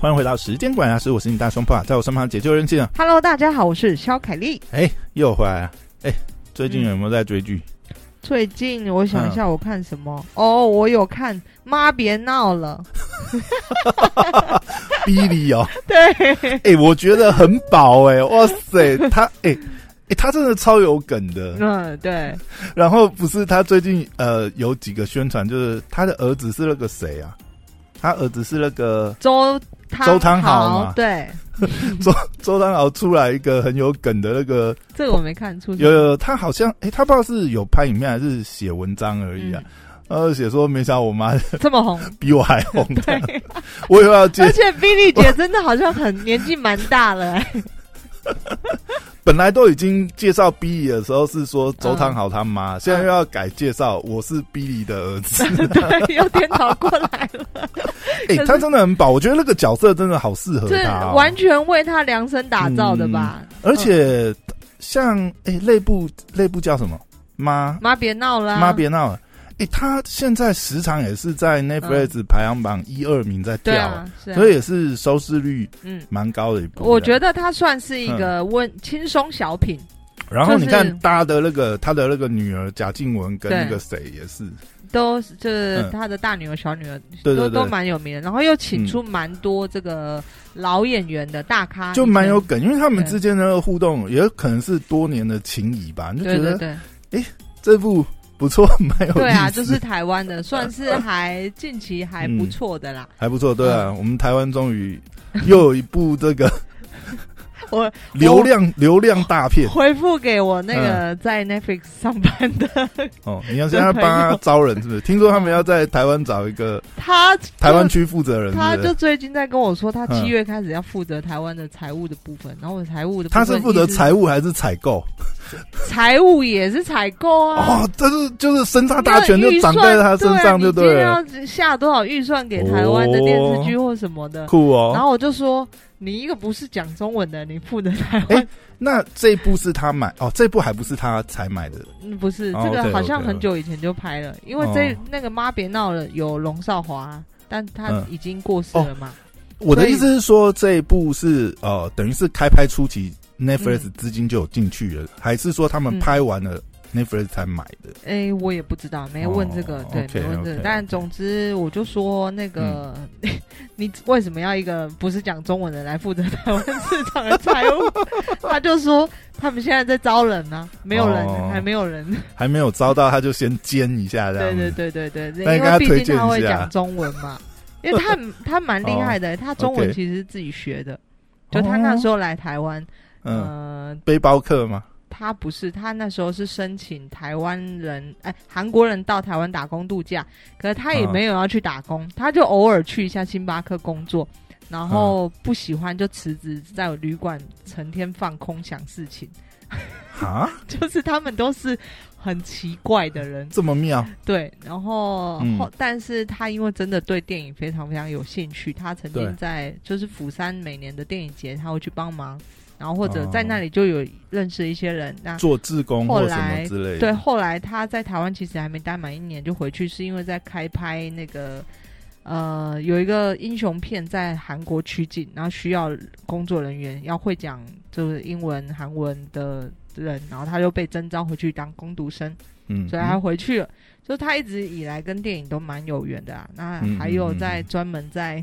欢迎回到时间管家师，我是你大双帕，在我身旁解救人气啊。Hello，大家好，我是肖凯丽。哎，又回来了。哎，最近有没有在追剧？最近我想一下，我看什么？哦，我有看《妈别闹了 逼你哦，》。对，哎，我觉得很饱哎，哇塞，他哎哎，他真的超有梗的。嗯，对，然后不是他最近呃有几个宣传，就是他的儿子是那个谁啊？他儿子是那个周周汤豪嘛。对，周周汤豪出来一个很有梗的那个，这个我没看出。有有他好像哎，他不知道是有拍影片还是写文章而已啊。呃，写说没想到我妈 这么红，比我还红，对，我以为要接而且 Billy 姐真的好像很年纪蛮大了、哎本来都已经介绍 Billy 的时候是说周汤好他妈，现在又要改介绍我是 Billy 的儿子。对，又颠倒过来了，哎、他真的很饱，我觉得那个角色真的好适合这他、哦，完全为他量身打造的吧？而且像哎，那、部内部叫什么？妈妈别闹了啊，妈别闹了！哎、他现在时常也是在 Netflix 排行榜一二名在跳，对啊，是啊。所以也是收视率嗯。蛮高的一部。我觉得它算是一个温轻松小品，然后你看搭的那个他的那个女儿贾静雯跟那个谁也是，都就是嗯。他的大女儿、小女儿都都蛮有名的，然后又请出蛮多这个老演员的大咖，就蛮有梗，因为他们之间的互动也可能是多年的情谊吧，你就觉得对。得对这部不错，蛮有对啊，就是台湾的，算是 还近期还不错的啦。还不错，对嗯啊，我们台湾终于又有一部这个 我流量流量大片回复给我那个嗯在 Netflix 上班的 哦，你要现在帮他招人是不是？听说他们要在台湾找一个他，台湾区负责人，他就？最近在跟我说，他嗯七月开始要负责台湾的财务的部分，然后我财务的部分他是负责财务还是采购？财务也是采购啊。哦，这是就是生杀大权就长在他身上，就对啊。了。你今天要下多少预算给台湾的电视剧或什么的？酷哦！然后我就说，你一个不是讲中文的，你负责台湾，那这一部是他买哦，这部还不是他才买的嗯，不是哦这个好像很久以前就拍了，因为这哦那个妈别闹了有龙少华，但他嗯已经过世了嘛。我的意思是说，这一部是呃，等于是开拍初期 Netflix 资金就有进去了，还是说他们嗯拍完了 Netflix 才买的？哎、我也不知道，没有问这个，哦对 OK，没问这个 OK 但总之，我就说那个，你为什么要一个不是讲中文的来负责台湾市场的财务？他就说他们现在在招人呢、没有人，哦还没有人。还没有招到，他就先煎一下这样子。对对对对对，因为毕竟他会讲中文嘛，因为他很他蛮厉害的，他中文其实是自己学的，就他那时候来台湾，嗯，呃，背包客嘛，他不是，他那时候是申请台湾人，哎，韩国人到台湾打工度假，可是他也嗯没有要去打工，他就偶尔去一下星巴克工作，然嗯。后不喜欢就辞职，在旅馆成天放空想事情，啊，就是他们都是很奇怪的人，这么妙，对，然后嗯。后，但是他因为真的对电影非常非常有兴趣，他曾经在就是釜山每年的电影节，他会去帮忙，然后或者哦在那里就有认识一些人，那做志工或什后来么之类的。对，后来他在台湾其实还没待满一年就回去，是因为在开拍那个呃有一个英雄片在韩国取景，然后需要工作人员要会讲就是英文、韩文的人，然后他就被征召回去当工读生，嗯，所以他回去了。就他一直以来跟电影都蛮有缘的啊。那嗯还有在专门在。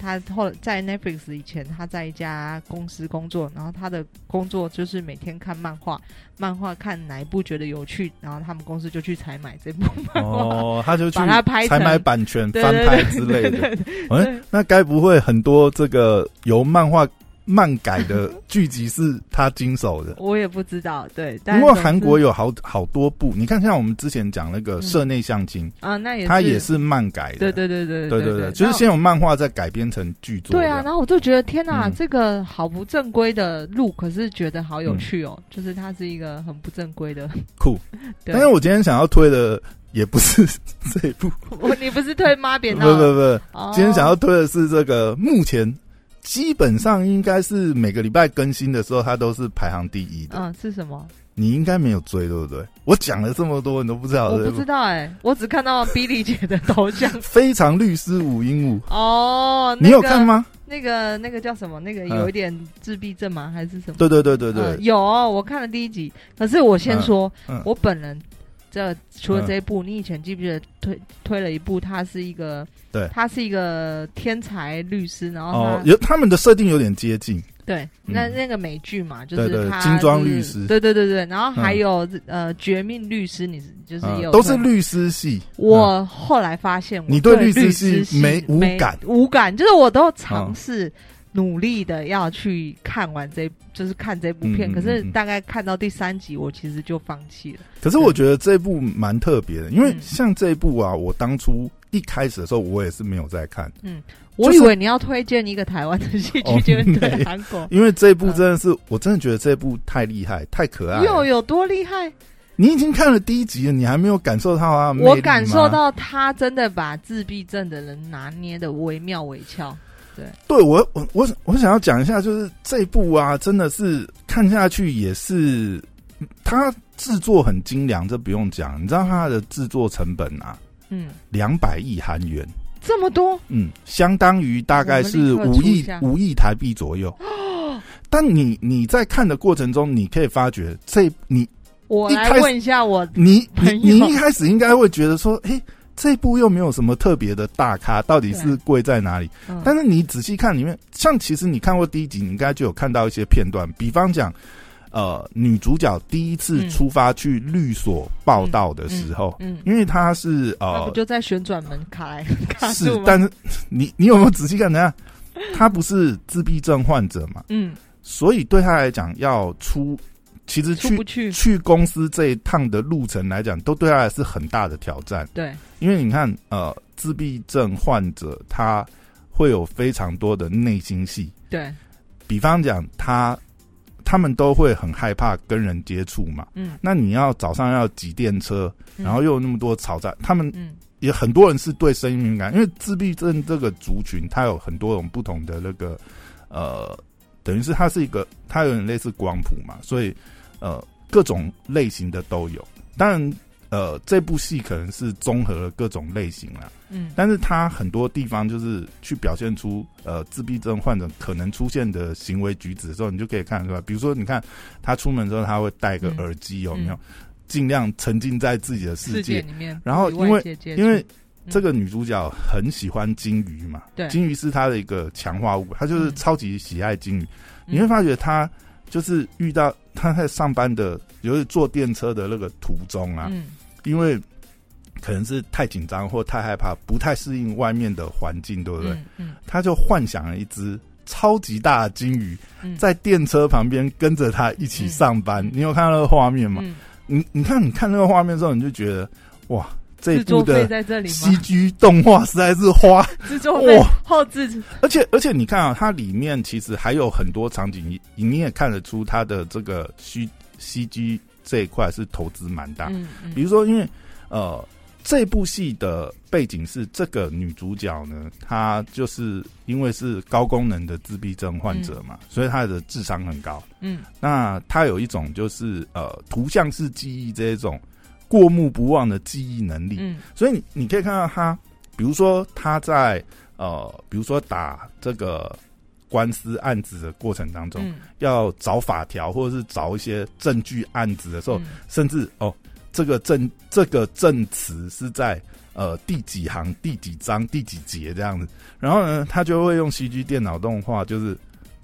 他后在 Netflix 以前，他在一家公司工作，然后他的工作就是每天看漫画，漫画看哪一部觉得有趣，然后他们公司就去采买这部漫画，哦，他就去把它拍采买版权、翻拍之类的。哎 对，那该不会很多这个由漫画漫改的剧集是他经手的？我也不知道，对，但不过韩国有好好多部，你看像我们之前讲那个嗯社内相亲，啊，那也他也是漫改的。对对对对对对对，就是先有漫画再改编成剧作。对啊，然后我就觉得天哪，嗯这个好不正规的路，可是觉得好有趣哦，就是它是一个很不正规的。酷。但是我今天想要推的也不是这一部，你不是推妈扁不闹？不不，哦今天想要推的是这个目前基本上应该是每个礼拜更新的时候，它都是排行第一的。嗯是什么？你应该没有追，对不对？我讲了这么多，你都不知道。我不知道哎，我只看到比利姐的头像。非常律师五鹦鹉，哦，你有看？吗？那个那个叫什么？那个嗯有一点自闭症吗？还是什么？对对对对对，呃有哦我看了第一集。可是我先说，嗯嗯我本人这除了嗯这一部，你以前记不记得推推了一部？他是一个，对。他是一个天才律师，然后有他们的设定有点接近，对，那嗯。那个美剧嘛，就是他精装律师。对对对对，然后还嗯。有、呃绝命律师，你是就是也有嗯，都是律师系。嗯我后来发现，我你对对律师师系没无感。无感，就是我都嗯。尝试努力的要去看完这，就是看这部片，嗯嗯可是大概看到第三集，我其实就放弃了。可是我觉得这部蛮特别的，因为嗯像这一部啊，我当初一开始的时候，我也是没有在看，嗯我以为你要推荐一个台湾的戏剧，哦结果对对韩国因为这一部真的是，我真的觉得这部太厉害，太可爱了。又有多厉害？你已经看了第一集了，你还没有感受到它的魅力吗我感受。到他真的把自闭症的人拿捏的惟妙惟肖。对我，我我我想要讲一下，就是这一部啊，真的是看下去也是，它制作很精良，这不用讲。你知道它的制作成本啊，嗯，两百亿韩元，这么多，嗯，相当于大概是五亿五亿台币左右。但你你在看的过程中，你可以发觉这你我一开始来问一下我，你你你一开始应该会觉得说，诶，这部又没有什么特别的大咖，到底是贵在哪里？嗯。但是你仔细看里面，像其实你看过第一集，你应该就有看到一些片段，比方讲，呃，女主角第一次嗯。出发去律所报道的时候，嗯，因为她是呃就在旋转门 卡来卡是？但是你你有没有仔细看？等下，她不是自闭症患者嘛，嗯，所以对她来讲要出，其实去去？去公司这一趟的路程来讲，都对他来是很大的挑战。对，因为你看，呃，自闭症患者他会有非常多的内心戏，对，比方讲他他们都会很害怕跟人接触嘛。嗯，那你要早上要挤电车，嗯然后又有那么多嘈杂，他们嗯也很多人是对声音敏感，因为自闭症这个族群，它有很多种不同的那个呃，等于是它是一个，它有点类似光谱嘛，所以呃，各种类型的都有。当然，呃，这部戏可能是综合了各种类型啦，嗯但是它很多地方就是去表现出呃自闭症患者可能出现的行为举止的时候，你就可以看得出来。比如说，你看他出门之后，他会戴个嗯耳机，有没有？尽量沉浸在自己的世世界界。里面，然后因为因为嗯这个女主角很喜欢金鱼嘛，对金鱼是她的一个强化物，她就是嗯超级喜爱金鱼。嗯你会发觉她就是遇到他在上班的，就是坐电车的那个途中啊，嗯因为可能是太紧张或太害怕，不太适应外面的环境，对不对？嗯嗯她就幻想了一只超级大的金鱼嗯，在电车旁边跟着他一起上班。你有看到那个画面吗？嗯，你你看，你看那个画面之后，你就觉得哇，这部的在这里？CG 动画实在是花，制作费哇后置，而且而且你看啊，它里面其实还有很多场景，你你也看得出它的这个虚 CG 这一块是投资蛮大。嗯嗯比如说，因为呃，这部戏的背景是这个女主角呢，她就是因为是高功能的自闭症患者嘛，所以她的智商很高。嗯那她有一种就是呃图像式记忆这一种过目不忘的记忆能力，嗯。所以你你可以看到他，比如说他在呃，比如说打这个官司案子的过程当中，嗯，要找法条或者是找一些证据案子的时候，嗯。甚至哦，这个证这个证词是在呃第几行、第几章、第几节这样子，然后呢，他就会用 CG 电脑动画，就是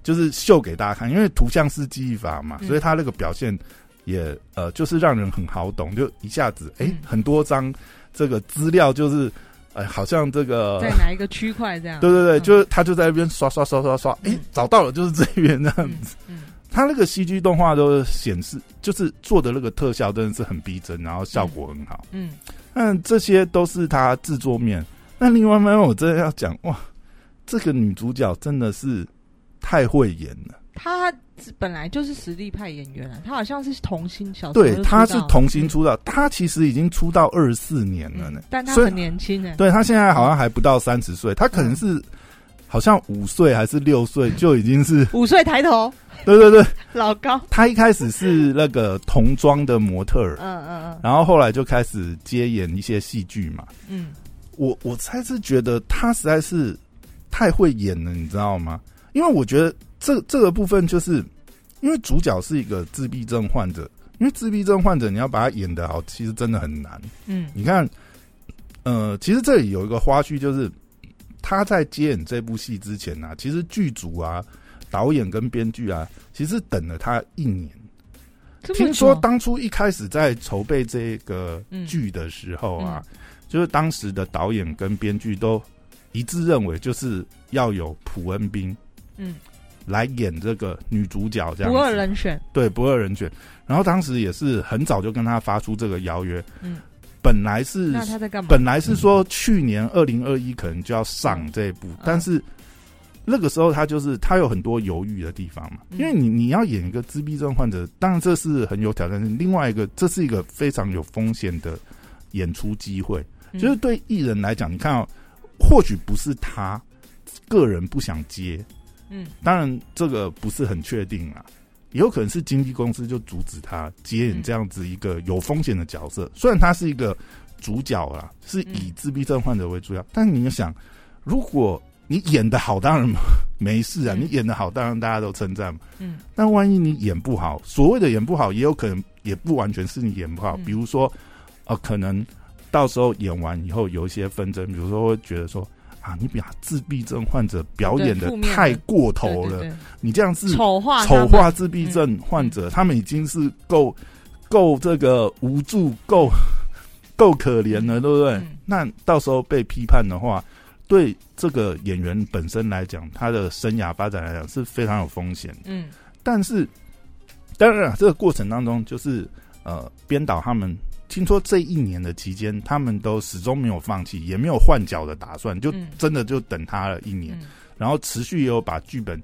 就是秀给大家看，因为图像式记忆法嘛，嗯。所以他那个表现也呃就是让人很好懂，就一下子哎、嗯很多张这个资料就是哎、好像这个在哪一个区块这样？对对对，嗯就是他就在那边刷刷刷刷刷，哎、嗯找到了，就是这边这样嗯子。嗯他那个 CG 动画都显示，就是做的那个特效真的是很逼真，然后效果很好。嗯但这些都是他制作面。那另外一方面，我真的要讲，哇，这个女主角真的是太会演了。他本来就是实力派演员啊，他好像是童星，小对就，出道她是童星出道，他其实已经出道二十四年了呢嗯。但他很年轻呢。对他现在好像还不到三十岁，他可能是好像五岁还是六岁就已经是，五岁抬头，对对对，老高。他一开始是那个童装的模特儿，嗯嗯然后后来就开始接演一些戏剧嘛。嗯我我猜是觉得他实在是太会演了，你知道吗？因为我觉得这这个部分就是因为主角是一个自闭症患者，因为自闭症患者你要把他演得好，其实真的很难。嗯。你看，呃，其实这里有一个花絮，就是他在接演这部戏之前啊，其实剧组啊、导演跟编剧啊，其实等了他一年。听说当初一开始在筹备这个嗯。剧的时候啊，就是当时的导演跟编剧都一致认为，就是要有普恩斌。嗯来演这个女主角，这样不二子人选，对不二人选。然后当时也是很早就跟他发出这个邀约，嗯，本来是那他在干嘛？本来是说去年二零二一可能就要上这一部，嗯。但是那个时候他就是他有很多犹豫的地方嘛，嗯。因为你你要演一个自闭症患者，当然这是很有挑战性。另外一个，这是一个非常有风险的演出机会，嗯。就是对艺人来讲，你看哦，或许不是他个人不想接，嗯。当然这个不是很确定啊。也有可能是经纪公司就阻止他接演这样子一个有风险的角色，虽然他是一个主角啦，是以自闭症患者为主要，但你要想，如果你演的好，当然没事啊，嗯。你演的好，当然大家都称赞嘛。嗯。但万一你演不好，所谓的演不好，也有可能也不完全是你演不好，嗯。比如说，呃，可能到时候演完以后有一些纷争，比如说会觉得说啊，你把自闭症患者表演的太过头了，对对你这样是丑化丑化自闭症患者，他们已经是够够这个无助、够够可怜了，对不对？嗯那到时候被批判的话，对这个演员本身来讲，他的生涯发展来讲是非常有风险。嗯但是，当然、啊，这个过程当中，就是呃，编导他们听说这一年的期间，他们都始终没有放弃，也没有换角的打算，就嗯真的就等他了一年。嗯然后持续也有把剧本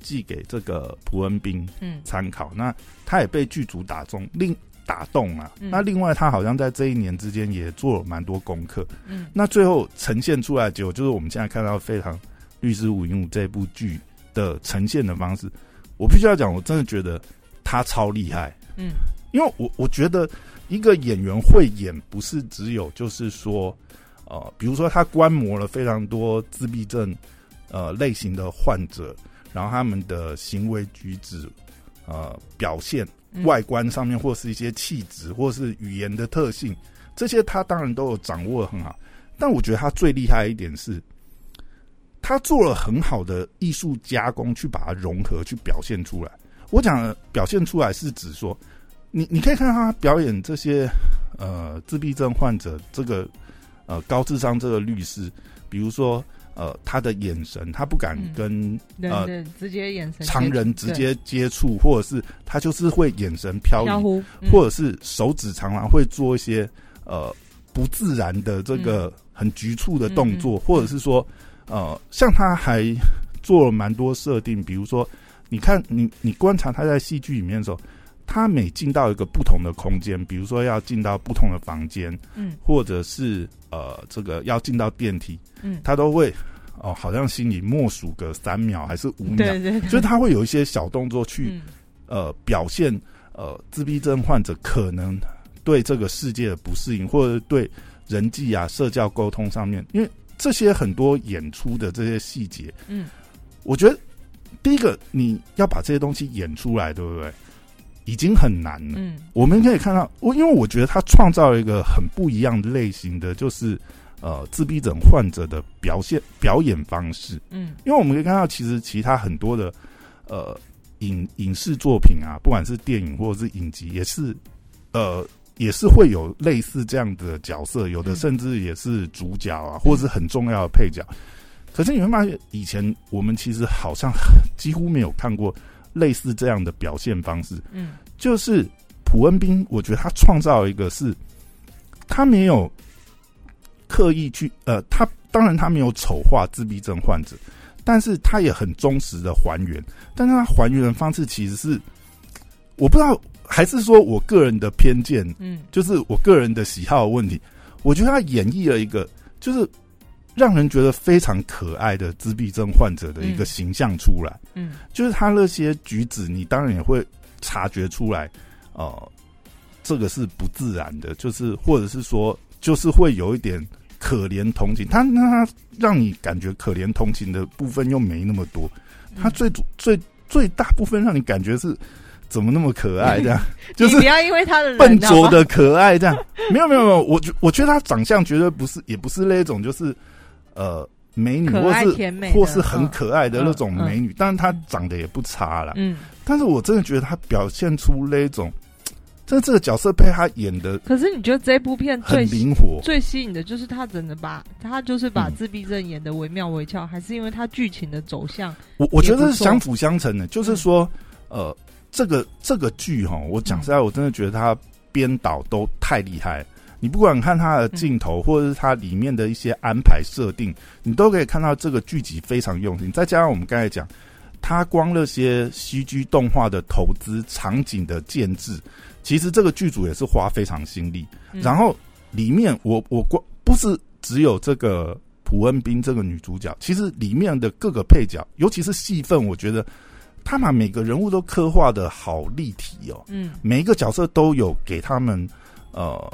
寄给这个蒲恩斌嗯参考，那他也被剧组打中，另打动啊。嗯那另外他好像在这一年之间也做了蛮多功课，嗯那最后呈现出来的结果就是我们现在看到非常《律师五零五》这部剧的呈现的方式。我必须要讲，我真的觉得他超厉害，嗯因为我我觉得一个演员会演，不是只有就是说，呃，比如说他观摩了非常多自闭症呃类型的患者，然后他们的行为举止、呃表现、嗯外观上面，或是一些气质，或是语言的特性，这些他当然都有掌握的很好。但我觉得他最厉害的一点是，他做了很好的艺术加工，去把它融合，去表现出来。我讲的表现出来是指说，你你可以看他表演这些呃自闭症患者，这个呃高智商这个律师，比如说呃他的眼神，他不敢嗯跟人呃直接眼神常人直接接触，或者是他就是会眼神飘忽，嗯或者是手指常常会做一些呃不自然的这个很局促的动作，或者是说呃，像他还做了蛮多设定，比如说你看你你观察他在戏剧里面的时候，他每进到一个不同的空间，比如说要进到不同的房间，嗯或者是呃这个要进到电梯，嗯，他都会哦、好像心里默数个三秒还是五秒，对对，对就是他会有一些小动作去。嗯呃表现呃自闭症患者可能对这个世界的不适应，或者对人际啊、社交沟通上面，因为这些很多演出的这些细节，嗯我觉得第一个你要把这些东西演出来，对不对？已经很难了。嗯我们可以看到，我因为我觉得他创造了一个很不一样的类型的，就是呃自闭症患者的表现表演方式。嗯因为我们可以看到，其实其他很多的呃影影视作品啊，不管是电影或者是影集，也是呃也是会有类似这样的角色，有的嗯甚至也是主角啊，或者是很重要的配角。可是你会发现，以前我们其实好像 几乎没有看过类似这样的表现方式。嗯就是普恩斌，我觉得他创造了一个是，他没有刻意去呃，他当然他没有丑化自闭症患者，但是他也很忠实的还原，但是他还原的方式其实是我不知道，还是说我个人的偏见，嗯就是我个人的喜好的问题。我觉得他演绎了一个就是让人觉得非常可爱的自闭症患者的一个嗯。形象出来。嗯。就是他那些举止，你当然也会察觉出来，呃，这个是不自然的，就是或者是说，就是会有一点可怜同情，他那他让你感觉可怜同情的部分又没那么多，他最主最最大部分让你感觉是怎么那么可爱这样，就是不要因为他的笨拙的可爱这样。没有没有没有，我觉我觉得他长相绝对不是，也不是那种就是呃美女，或是或是很可爱的那种美女，但是她长得也不差啦。嗯，但是我真的觉得她表现出那种，这这个角色被她演的可是你觉得这部片最很灵活。最吸引的就是他真的把他就是把嗯自闭症演的惟妙惟肖，还是因为他剧情的走向？我我觉得是相辅相成的，就是说，呃，这个这个剧哈，我讲实在，我真的觉得他编导都太厉害。你不管看他的镜头，或者是它里面的一些安排设定，你都可以看到这个剧集非常用心。再加上我们刚才讲，他光那些 CG 动画的投资、场景的建制，其实这个剧组也是花非常心力。嗯然后里面我我光不是只有这个朴恩斌这个女主角，其实里面的各个配角，尤其是戏份，我觉得他把每个人物都刻画的好立体哦，嗯每一个角色都有给他们呃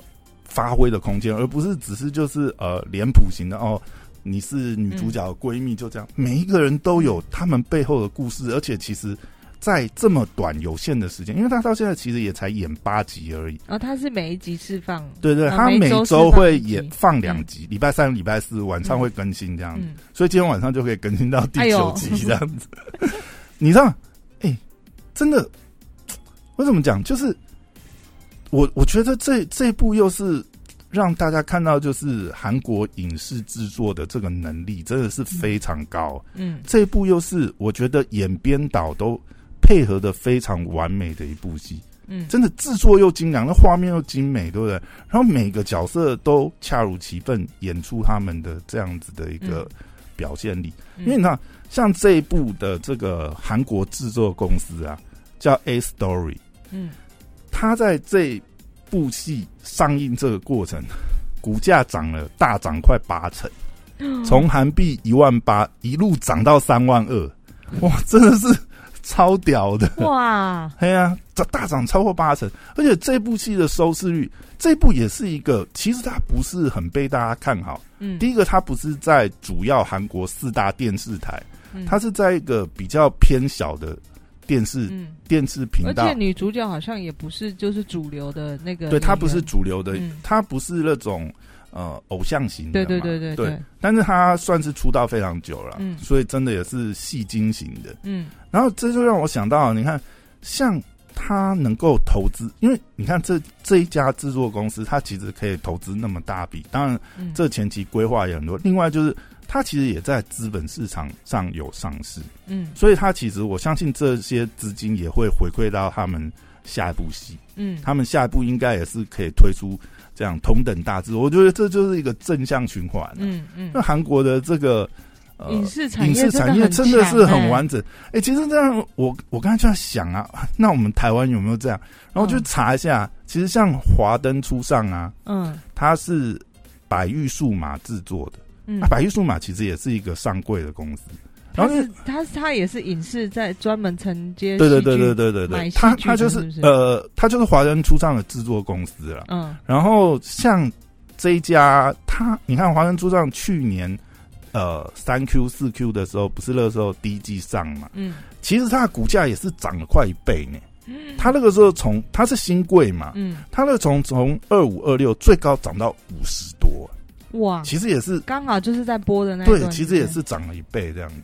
发挥的空间，而不是只是就是呃脸谱型的哦。你是女主角的闺蜜，就这样，每一个人都有他们背后的故事，而且其实，在这么短有限的时间，因为他到现在其实也才演八集而已，然后他是每一集释放，对对，啊他每周会演放两集，礼拜三、礼拜四晚上会更新这样子，嗯，所以今天晚上就可以更新到第九集这样子。你知道，哎、真的，我怎么讲？就是我我觉得这这部又是让大家看到，就是韩国影视制作的这个能力真的是非常高。嗯这一部又是我觉得演编导都配合的非常完美的一部戏。嗯，真的制作又精良，那画面又精美，对不对？然后每个角色都恰如其分演出他们的这样子的一个表现力。嗯因为你看，像这一部的这个韩国制作公司啊，叫 A Story，嗯它在这部戏上映这个过程，股价涨了大涨快八成，从韩币一万八一路涨到三万二，哇，真的是超屌的！哇，哎呀，这大涨超过八成，而且这部戏的收视率，这部也是一个，其实它不是很被大家看好。嗯，第一个，它不是在主要韩国四大电视台，嗯。它是在一个比较偏小的电视、嗯，电视频道。而且，女主角好像也不是就是主流的那个，对，她不是主流的嗯，它不是那种呃偶像型的对嘛，对对对对对，但是她算是出道非常久了，嗯。所以真的也是戏精型的。嗯。然后这就让我想到，你看，像他能够投资，因为你看这这一家制作公司，它其实可以投资那么大笔，当然嗯，这前期规划也很多。另外就是，它其实也在资本市场上有上市，嗯所以它其实我相信这些资金也会回馈到他们下一部戏，嗯，他们下一步应该也是可以推出这样同等大致。我觉得这就是一个正向循环、啊。嗯嗯那，韩国的这个。呃影视产影业视产业真的的是很完整。哎、其实这样，我我刚才就在想啊，那我们台湾有没有这样？然后就嗯查一下，其实像《华灯初上》啊，嗯它是百玉数码制作的，嗯那、，百玉数码其实也是一个上柜的公司。然后他是他他也是影视在专门承接对对对对对对对，它它就是呃，它就是华灯初上的制作公司了。嗯然后像这一家，他你看华灯初上去年呃三 Q 四 Q 的时候，不是那时候第一季上嘛？嗯其实它的股价也是涨了快一倍呢。嗯它那个时候从它是新贵嘛，嗯它那个从从二五二六最高涨到五十多，哇，其实也是刚好就是在播的那一对，段其实也是涨了一倍这样子。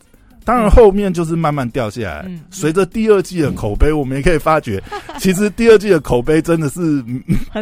当然后面就是慢慢掉下来，嗯随着第二季的口碑，我们也可以发觉，其实第二季的口碑真的是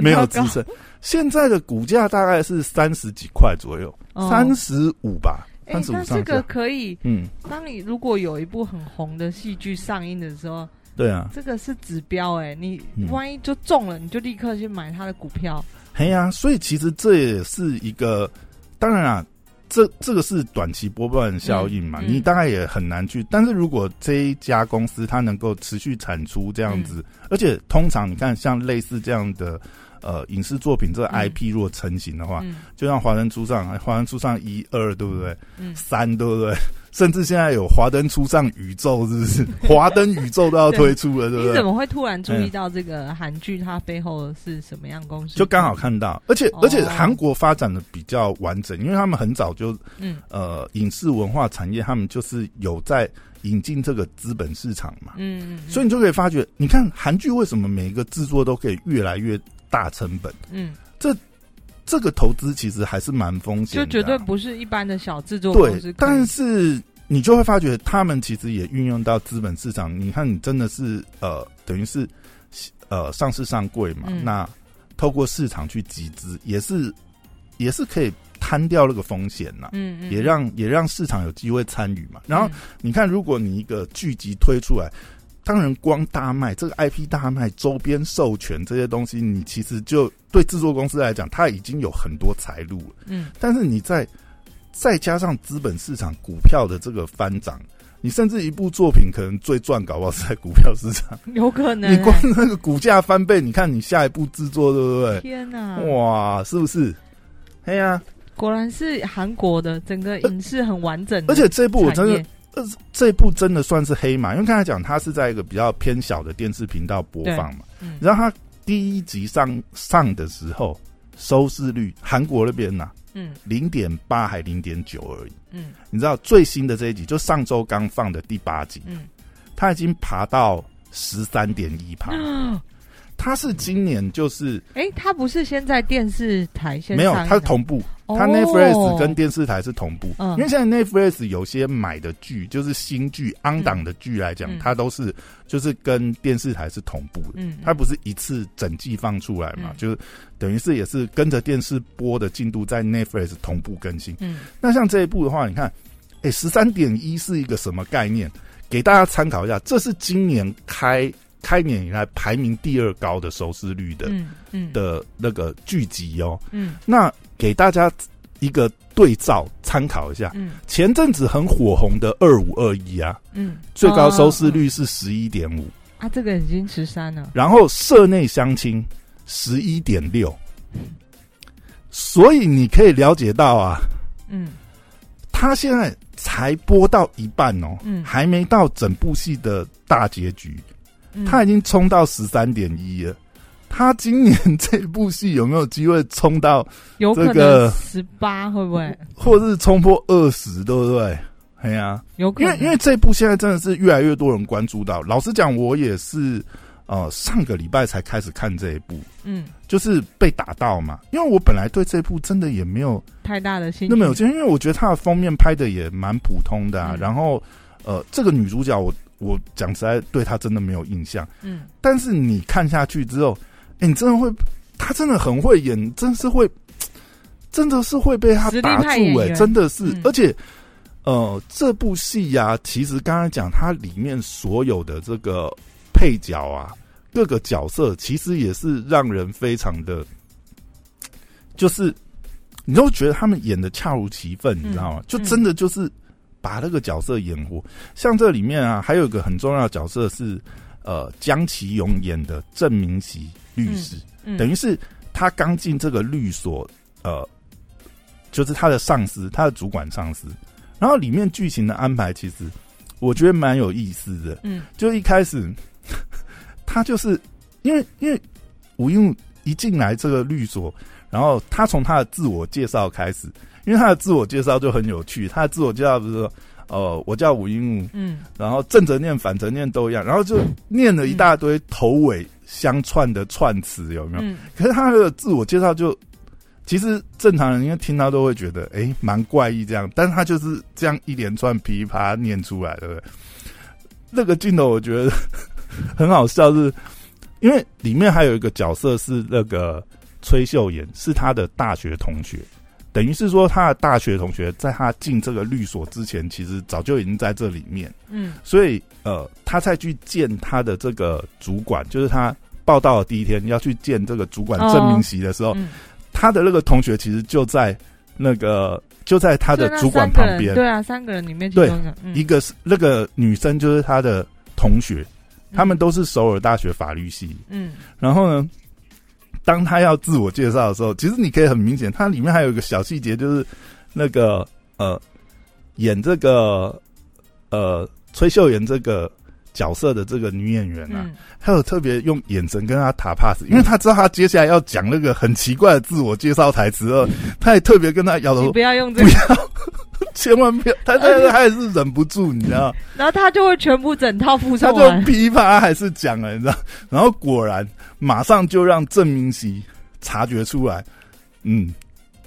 没有支撑。现在的股价大概是三十几块左右，哦三十五吧，哎三十五那这个。可以，嗯，当你如果有一部很红的戏剧上映的时候，对啊，这个是指标哎、你嗯万一就中了，你就立刻去买它的股票。嘿呀、所以其实这也是一个，当然啊，这这个是短期波段效应嘛，嗯嗯你大概也很难去。但是如果这一家公司它能够持续产出这样子，嗯而且通常你看像类似这样的呃影视作品这个嗯 IP 如果成型的话，嗯就像《华灯初上》，《华灯初上》一二对不对？嗯，三对不对？甚至现在有《华灯初上宇宙》，是不是？华灯宇宙都要推出了，对不对？你怎么会突然注意到这个韩剧它背后是什么样公司？就刚好看到，而且、哦而且韩国发展的比较完整，因为他们很早就嗯呃影视文化产业，他们就是有在引进这个资本市场嘛，嗯嗯，嗯所以你就可以发觉，你看韩剧为什么每一个制作都可以越来越大成本，嗯，这这个投资其实还是蛮风险就绝对不是一般的小制作公司，对，但是你就会发觉他们其实也运用到资本市场。你看，你真的是呃，等于是呃上市上柜嘛，嗯那透过市场去集资，也是也是可以摊掉那个风险呐。嗯嗯，也让也让市场有机会参与嘛。然后嗯你看，如果你一个剧集推出来，当然光大卖这个 IP 大卖，周边授权这些东西，你其实就对制作公司来讲，它已经有很多财路了。嗯但是你在再加上资本市场股票的这个翻涨，你甚至一部作品可能最赚，搞不好是在股票市场。有可能欸，你光那个股价翻倍，你看你下一步制作对不对？天哪，哇，是不是？哎呀、果然是韩国的整个影视很完整的而且这部我真的这部真的算是黑马，因为刚才讲它是在一个比较偏小的电视频道播放嘛，嗯。然后它第一集上上的时候，收视率韩国那边呐嗯。零点八还零点九而已。嗯。你知道最新的这一集，就上周刚放的第八集，嗯，它已经爬到十三点一趴。它是今年就是哎，他不是先在电视台先没有，它是同步，哦它 Netflix 跟电视台是同步，嗯。因为现在 Netflix 有些买的剧，就是新剧、昂档的剧来讲，嗯。它都是就是跟电视台是同步的，嗯，它不是一次整季放出来嘛，嗯。就是等于是也是跟着电视播的进度在 Netflix 同步更新。嗯。那像这一部的话，你看，哎，十三点一是一个什么概念？给大家参考一下，这是今年开开年以来排名第二高的收视率的、嗯嗯。的那个剧集哦。嗯。那给大家一个对照参考一下，嗯。前阵子很火红的二五二一啊，嗯，最高收视哦率是十一点五，啊，这个已经十三了，然后社内相亲十一点六，所以你可以了解到啊，嗯。他现在才播到一半哦，嗯。还没到整部戏的大结局，嗯，他已经冲到十三点一了。他今年这部戏有没有机会冲到，有可这个能十八会不会？或是冲破二十，对不对？哎呀、有可能，因为因为这部现在真的是越来越多人关注到。老实讲，我也是呃上个礼拜才开始看这一部，嗯，就是被打到嘛。因为我本来对这部真的也没有太大的兴趣，那么有劲，因为我觉得它的封面拍的也蛮普通的啊。嗯然后呃，这个女主角我我讲实在对她真的没有印象，嗯但是你看下去之后，哎、你真的会，他真的很会演，真是会，真的是会被他打住哎、真的是，嗯而且。呃，这部戏呀、其实刚才讲它里面所有的这个配角啊，各个角色其实也是让人非常的，就是你都觉得他们演的恰如其分，你知道吗？就真的就是把那个角色演活。像这里面啊，还有一个很重要的角色是呃江其勇演的郑明熙律师，嗯等于是他刚进这个律所，呃，就是他的上司，他的主管上司。然后里面剧情的安排，其实我觉得蛮有意思的。嗯就一开始，他就是因为因为吴用一进来这个律所，然后他从他的自我介绍开始，因为他的自我介绍就很有趣。他的自我介绍不是说，呃，我叫吴英武，嗯然后正着念、反着念都一样，然后就念了一大堆头尾相串的串词，有没有？嗯可是他的自我介绍就，其实正常人应该听到都会觉得，哎，蛮怪异这样，但是他就是这样一连串噼啪念出来，对不对？那个镜头我觉得很好笑是，因为里面还有一个角色是那个崔秀妍，是他的大学同学。等于是说，他的大学同学在他进这个律所之前，其实早就已经在这里面，嗯。所以呃，他再去见他的这个主管，就是他报道的第一天要去见这个主管证明席的时候，嗯，他的那个同学其实就在那个就在他的主管旁边，对啊，三个人里面对一个是那个女生就是他的同学，他们都是首尔大学法律系，嗯。然后呢，当他要自我介绍的时候，其实你可以很明显，它里面还有一个小细节，就是那个呃，演这个呃崔秀妍这个角色的这个女演员啊，嗯，有特别用眼神跟他打 pass，因为他知道他接下来要讲那个很奇怪的自我介绍台词哦，他也特别跟他摇头你不要用这个，千万不要，他他他还是忍不住，你知道，然后他就会全部整套附他就。噼啪还是讲了，你知道，然后果然马上就让郑明熙察觉出来，嗯，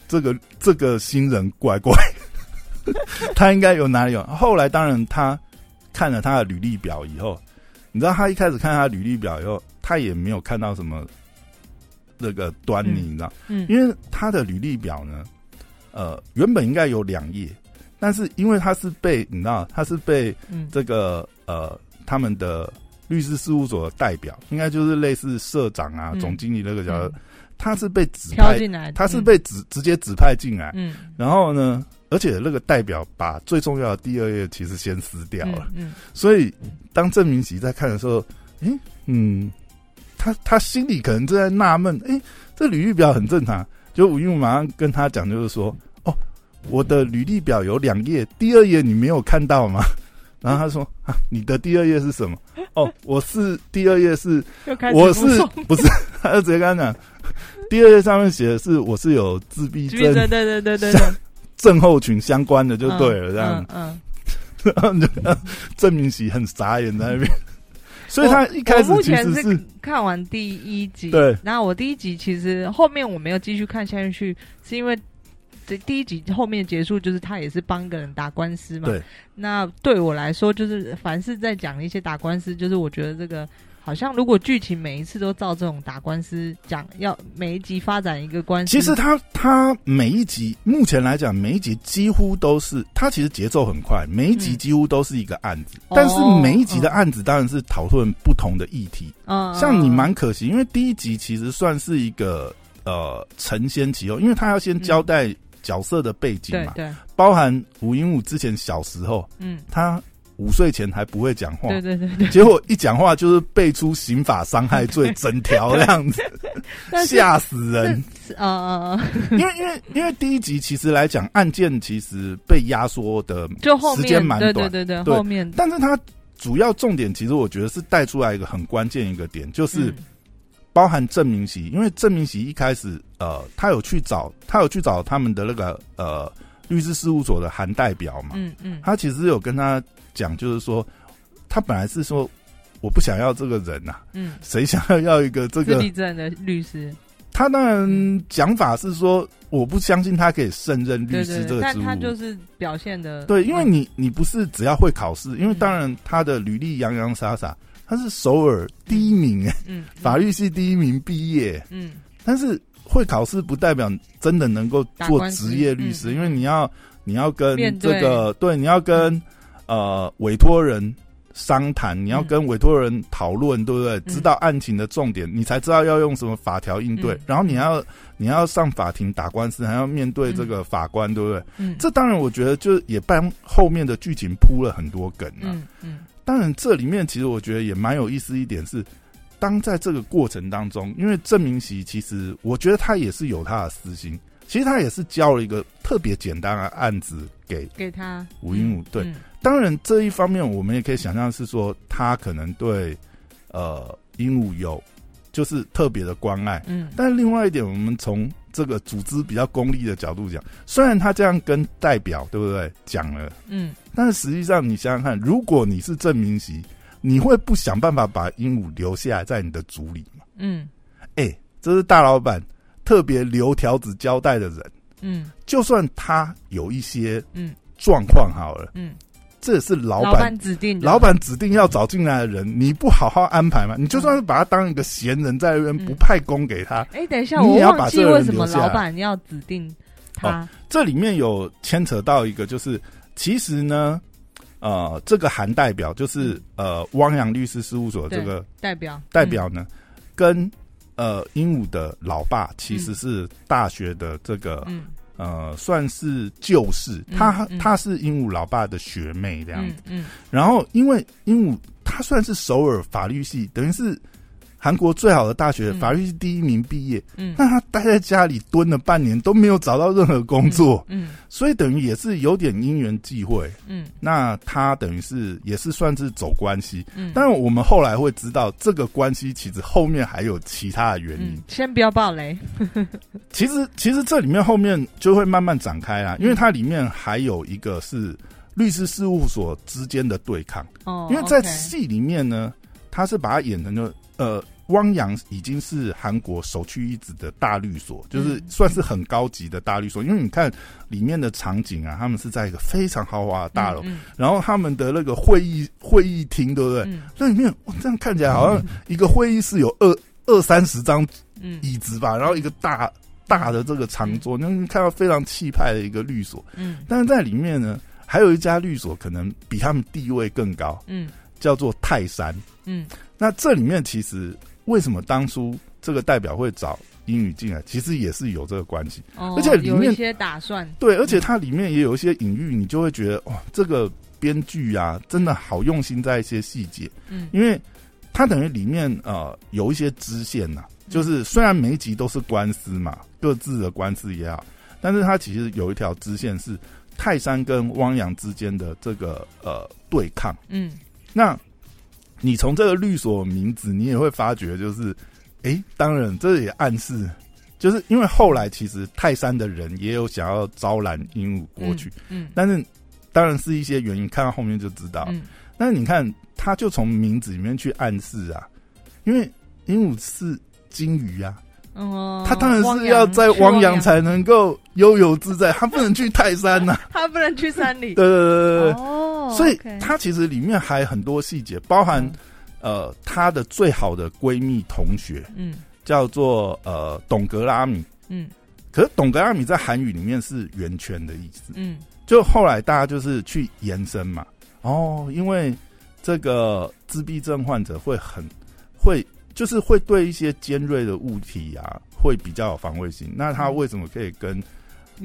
这个这个新人怪怪，他应该有哪里有。后来当然他看了他的履历表以后，你知道他一开始看他履历表以后，他也没有看到什么那个端倪，嗯你知道，嗯。因为他的履历表呢，呃，原本应该有两页，但是因为他是被你知道他是被嗯。这个呃他们的律师事务所的代表，应该就是类似社长啊、嗯。总经理那个角色，嗯。他是被指派，进来，他是被指、直接指派进来，嗯。然后呢，而且那个代表把最重要的第二页其实先撕掉了，嗯所以当郑明喜在看的时候，诶，嗯，他他心里可能正在纳闷，诶，这履历表很正常。就吴英武马上跟他讲，就是说，哦，我的履历表有两页，第二页你没有看到吗？然后他说啊，你的第二页是什么？哦，我是第二页是，我是不是？他就直接跟他讲，第二页上面写的是我是有自闭症对对对对对对，症候群相关的就对了，这样。嗯，然后你就看到郑明喜很傻眼在那边，所以他一开我始目前是其实是看完第一集，对，然后我第一集其实后面我没有继续看下去，是因为这第一集后面结束就是他也是帮一个人打官司嘛，对，那对我来说就是凡是在讲一些打官司，就是我觉得这个。好像如果剧情每一次都照这种打官司讲，要每一集发展一个官司，其实他他每一集目前来讲，每一集几乎都是他其实节奏很快，每一集嗯。几乎都是一个案子，哦但是每一集的案子当然是讨论不同的议题。嗯，像你嗯蛮可惜，因为第一集其实算是一个呃承先启后，因为他要先交代角色的背景嘛，对。对，包含吴英武之前小时候，嗯，他五岁前还不会讲话，对对对对，结果一讲话就是背出刑法伤害罪整条这样子，吓死人。是呃呃呃，因为因为因为第一集其实来讲案件其实被压缩的，就时间蛮短对对对，对后面。但是它主要重点其实我觉得是带出来一个很关键一个点，就是嗯包含郑明熙，因为郑明熙一开始呃他有去找他有去找他们的那个呃律师事务所的韩代表嘛，嗯嗯。他其实有跟他讲，就是说他本来是说我不想要这个人呐、嗯，谁想要要一个这个地震的律师，他当然讲法是说，我不相信他可以胜任律师这个职务。他就是表现的对，因为嗯。你你不是只要会考试，因为嗯。当然他的履历洋洋洒洒，他是首尔第一名哎，嗯。法律系第一名毕业，嗯。但是会考试不代表真的能够做职业律师，嗯因为你要你要跟这个对，你要跟呃委托人商谈，你要嗯跟委托人讨论，对不对？嗯知道案情的重点，你才知道要用什么法条应对嗯。然后你要你要上法庭打官司，还要面对这个法官，对不对？嗯这当然，我觉得就也帮后面的剧情铺了很多梗啊。嗯嗯当然，这里面其实我觉得也蛮有意思一点是，当在这个过程当中，因为郑明熙其实我觉得他也是有他的私心，其实他也是交了一个特别简单的案子给给他吴英武。对，嗯当然这一方面我们也可以想象是说，他可能对呃鹦鹉有就是特别的关爱。嗯。但另外一点，我们从这个组织比较功利的角度讲，虽然他这样跟代表对不对？讲了，嗯。但是实际上你想想看，如果你是郑明熙，你会不想办法把鹦鹉留下来在你的组里吗？嗯。哎、这是大老板特别留条子交代的人，嗯。就算他有一些嗯。状况好了，嗯，这也是老老板板指定老板指定要找进来的人，你不好好安排嘛？你就算是把他当一个闲人在那边，嗯不派工给他，哎，等一下，你我也要把这个忘记为什么老板要指定他。这里面有牵扯到一个，就是其实呢，呃，这个韩代表就是呃汪洋律师事务所这个代表。代表呢，跟呃鹦鹉的老爸其实是大学的这个、嗯呃算是旧识，嗯他嗯。他是鹦鹉老爸的学妹这样子。然后因为鹦鹉他算是首尔法律系，等于是韩国最好的大学，嗯。法律系第一名毕业，嗯。那他待在家里蹲了半年都没有找到任何工作，嗯所以等于也是有点因缘际会。嗯。那他等于是也是算是走关系，嗯，但是我们后来会知道，这个关系其实后面还有其他的原因。嗯，先不要爆雷。其实其实这里面后面就会慢慢展开嗯。啦，因为它里面还有一个是律师事务所之间的对抗，哦，因为在戏里面呢，他是把它演成就呃。汪洋已经是韩国首屈一指的大律所，就是嗯算是很高级的大律所。因为你看里面的场景啊，他们是在一个非常豪华的大楼，嗯然后他们的那个会议会议厅，对不对？嗯那里面哇，这样看起来好像一个会议室有二二三十张嗯椅子吧，然后一个大大的这个长桌，那你看到非常气派的一个律所。嗯但是在里面呢，还有一家律所可能比他们地位更高，嗯叫做泰山。嗯那这里面其实为什么当初这个代表会找英语进来，其实也是有这个关系。哦，而且里面有一些打算。对，而且它里面也有一些隐喻，你就会觉得哇，这个编剧啊，真的好用心在一些细节。嗯因为它等于里面呃有一些支线呐、就是虽然每一集都是官司嘛，各自的官司也好，但是它其实有一条支线是泰山跟汪洋之间的这个呃对抗。嗯那你从这个律所名字，你也会发觉就是，哎，当然这也暗示。就是因为后来其实泰山的人也有想要招揽鹦鹉过去，嗯但是当然是一些原因，看到后面就知道。嗯但是你看，他就从名字里面去暗示啊，因为鹦鹉是金鱼啊，哦，他当然是要在汪洋洋，才能够悠游自在，他不能去泰山呐、他不能去山里。对对对对对，哦，所以它其实里面还很多细节，包含、嗯。呃她的最好的闺蜜同学嗯。叫做呃董格拉米，嗯。可是董格拉米在韩语里面是圆圈的意思。嗯。就后来大家就是去延伸嘛，哦，因为这个自闭症患者会很会，就是会对一些尖锐的物体啊，会比较有防卫心。那他为什么可以跟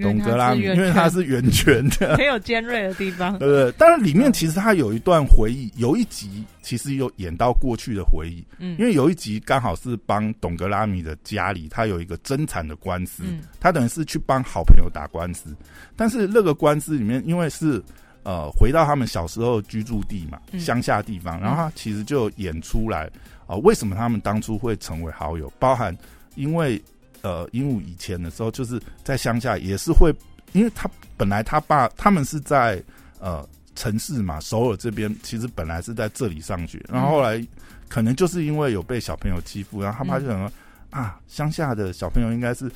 董格拉米？因为他是圆圈的，很有尖锐的地方。对不对？当然，里面其实他有一段回忆，有一集其实有演到过去的回忆，嗯，因为有一集刚好是帮董格拉米的家里，他有一个争产的官司，嗯他等于是去帮好朋友打官司，但是那个官司里面，因为是呃回到他们小时候居住地嘛，嗯乡下地方，然后他其实就演出来啊、呃为什么他们当初会成为好友，包含因为呃鹦鹉以前的时候就是在乡下也是会，因为他本来他爸他们是在呃城市嘛，首尔这边其实本来是在这里上学，然后后来可能就是因为有被小朋友欺负，然后他爸就想说、啊，乡下的小朋友应该是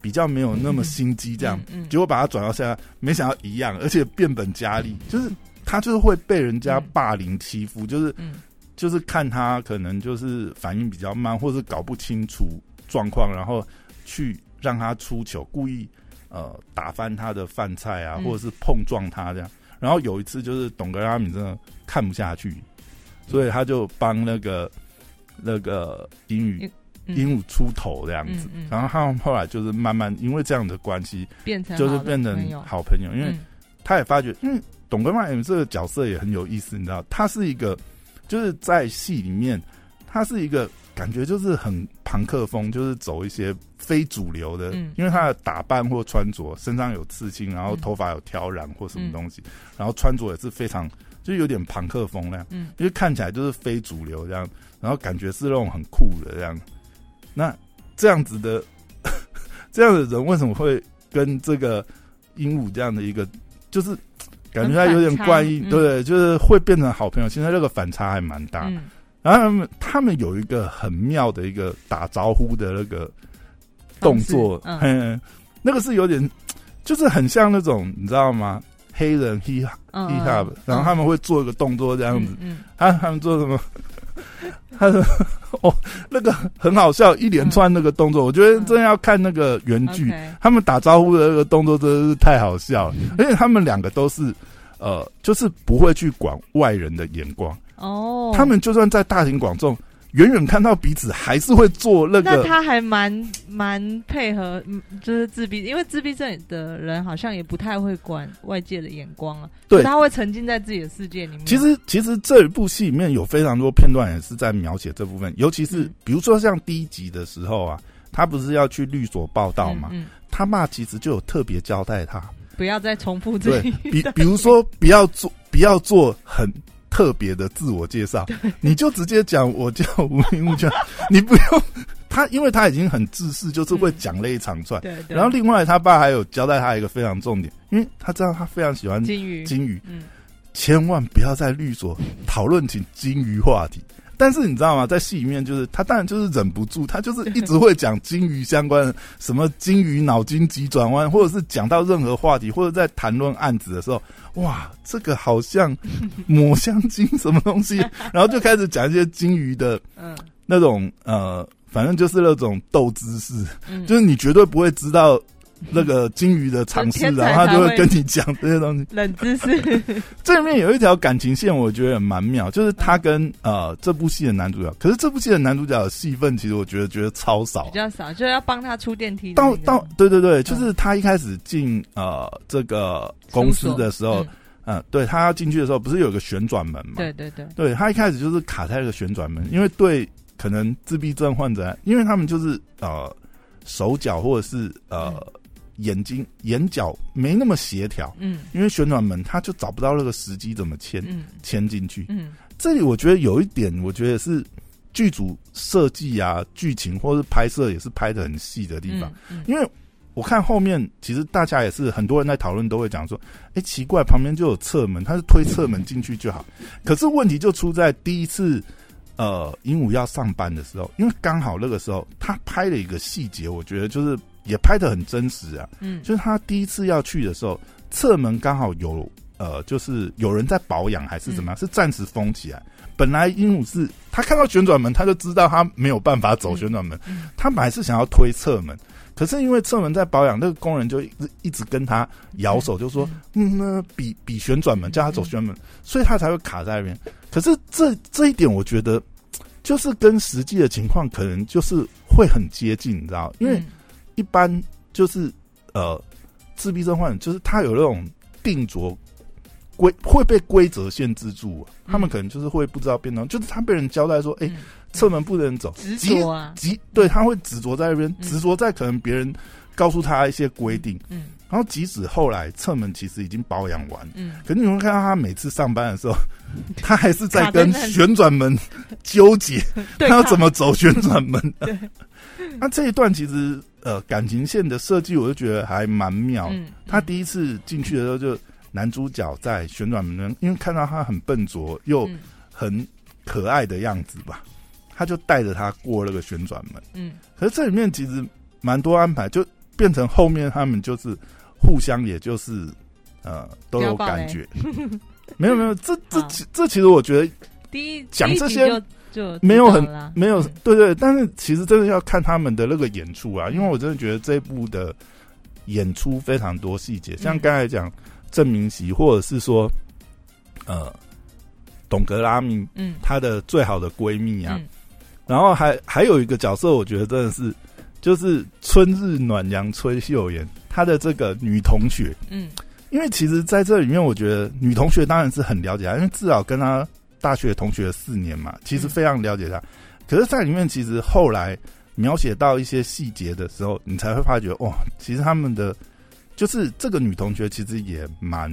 比较没有那么心机这样，嗯嗯结果把他转到现在，没想到一样，而且变本加厉，就是他就是会被人家霸凌欺负，就是嗯。就是看他可能就是反应比较慢，或是搞不清楚状况，然后去让他出糗，故意呃打翻他的饭菜啊，嗯。或者是碰撞他这样。然后有一次就是董格拉米真的看不下去，所以他就帮那个那个英语嗯。鹦鹉出头这样子。嗯嗯。然后他们后来就是慢慢因为这样的关系，变成就是变成好朋友，因为嗯。他也发觉，因为董格曼这个角色也很有意思，你知道，他是一个就是在戏里面，他是一个感觉就是很朋克风，就是走一些非主流的，嗯因为他的打扮或穿着，身上有刺青，然后嗯头发有挑染或什么东西，然后穿着也是非常，就有点朋克风那样，嗯因为看起来就是非主流这样，然后感觉是那种很酷的这样。那这样子的 这样的人为什么会跟这个鹦鹉这样的一个，就是感觉他有点怪异，对，就是会变成好朋友。现在这个反差还蛮大。嗯然后他们他们有一个很妙的一个打招呼的那个动作，嗯嗯，那个是有点，就是很像那种你知道吗？黑人 hip 嗯 hip hop，、然后他们会做一个动作这样子，嗯他他们做什么？他说：“ 哦，那个很好笑，一连串那个动作，我觉得真的要看那个原嗯剧。他们打招呼的那个动作真的是太好笑了，而且他们两个都是，呃，就是不会去管外人的眼光。哦，他们就算在大庭广众，远远看到彼此，还是会做那个。那他还蛮蛮配合，嗯，就是自闭，因为自闭症的人好像也不太会管外界的眼光啊。对，他会沉浸在自己的世界里面。其实，其实这一部戏里面有非常多片段也是在描写这部分，尤其是比如说像第一集的时候啊，他不是要去律所报道嘛？嗯，他爸其实就有特别交代他，不要再重复这一。比比如说，不要做，不要做很。特别的自我介绍，你就直接讲我叫吴明武，讲 你不用他，因为他已经很自私，就是会讲了一长串。对，然后另外他爸还有交代他一个非常重点，因为他知道他非常喜欢金鱼，金鱼，嗯，千万不要在律所讨论起金鱼话题。但是你知道吗？在戏里面，就是他当然就是忍不住，他就是一直会讲金鱼相关，什么金鱼脑筋急转弯，或者是讲到任何话题，或者在谈论案子的时候，哇，这个好像抹香鲸什么东西，然后就开始讲一些金鱼的，嗯，那种呃，反正就是那种斗知识，就是你绝对不会知道。那个金鱼的尝试，然后他就会跟你讲这些东西。冷知识，这里面有一条感情线，我觉得蛮妙，就是他跟呃这部戏的男主角。可是这部戏的男主角的戏份，其实我觉得觉得超少，比较少，就是要帮他出电梯。到到，对对对，就是他一开始进呃这个公司的时候，嗯，对他要进去的时候，不是有个旋转门嘛？对对对，对他一开始就是卡在那个旋转门，因为对可能自闭症患者，因为他们就是呃手脚或者是呃。眼睛眼角没那么协调，嗯，因为旋转门他就找不到那个时机怎么牵，牵进去，嗯，这里我觉得有一点，我觉得是剧组设计啊，剧情或是拍摄也是拍的很细的地方，因为我看后面其实大家也是很多人在讨论，都会讲说，哎，奇怪，旁边就有侧门，他是推侧门进去就好，可是问题就出在第一次，呃，鹦鹉要上班的时候，因为刚好那个时候他拍了一个细节，我觉得就是。也拍的很真实啊，嗯，就是他第一次要去的时候，侧门刚好有呃，就是有人在保养还是怎么样，是暂时封起来。本来鹦鹉是他看到旋转门，他就知道他没有办法走旋转门，他本来是想要推侧门，可是因为侧门在保养，那个工人就一直一直跟他摇手，就说嗯，那比比旋转门，叫他走旋转门，所以他才会卡在那边。可是这这一点，我觉得就是跟实际的情况可能就是会很接近，你知道，因为。一般就是呃，自闭症患者就是他有那种定着规会被规则限制住，他们可能就是会不知道变动，就是他被人交代说，哎，侧门不能走，执着啊，急对他会执着在那边，执着在可能别人告诉他一些规定，嗯，然后即使后来侧门其实已经保养完，嗯，可是你会看到他每次上班的时候，他还是在跟旋转门纠结，他要怎么走旋转门？对，那这一段其实。呃，感情线的设计，我就觉得还蛮妙。他第一次进去的时候，就男主角在旋转门，因为看到他很笨拙又很可爱的样子吧，他就带着他过那个旋转门。嗯，可是这里面其实蛮多安排，就变成后面他们就是互相，也就是呃都有感觉。没有没有，这这这其实我觉得第一讲这些。就没有很没有对。对，但是其实真的要看他们的那个演出啊，因为我真的觉得这部的演出非常多细节，像刚才讲郑明熙，或者是说呃董格拉米，嗯，她的最好的闺蜜啊，然后还还有一个角色，我觉得真的是就是春日暖阳崔秀妍，她的这个女同学，嗯，因为其实在这里面，我觉得女同学当然是很了解她，因为至少跟她。大学同学四年嘛，其实非常了解他。可是，在里面其实后来描写到一些细节的时候，你才会发觉，哇，其实他们的就是这个女同学其实也蛮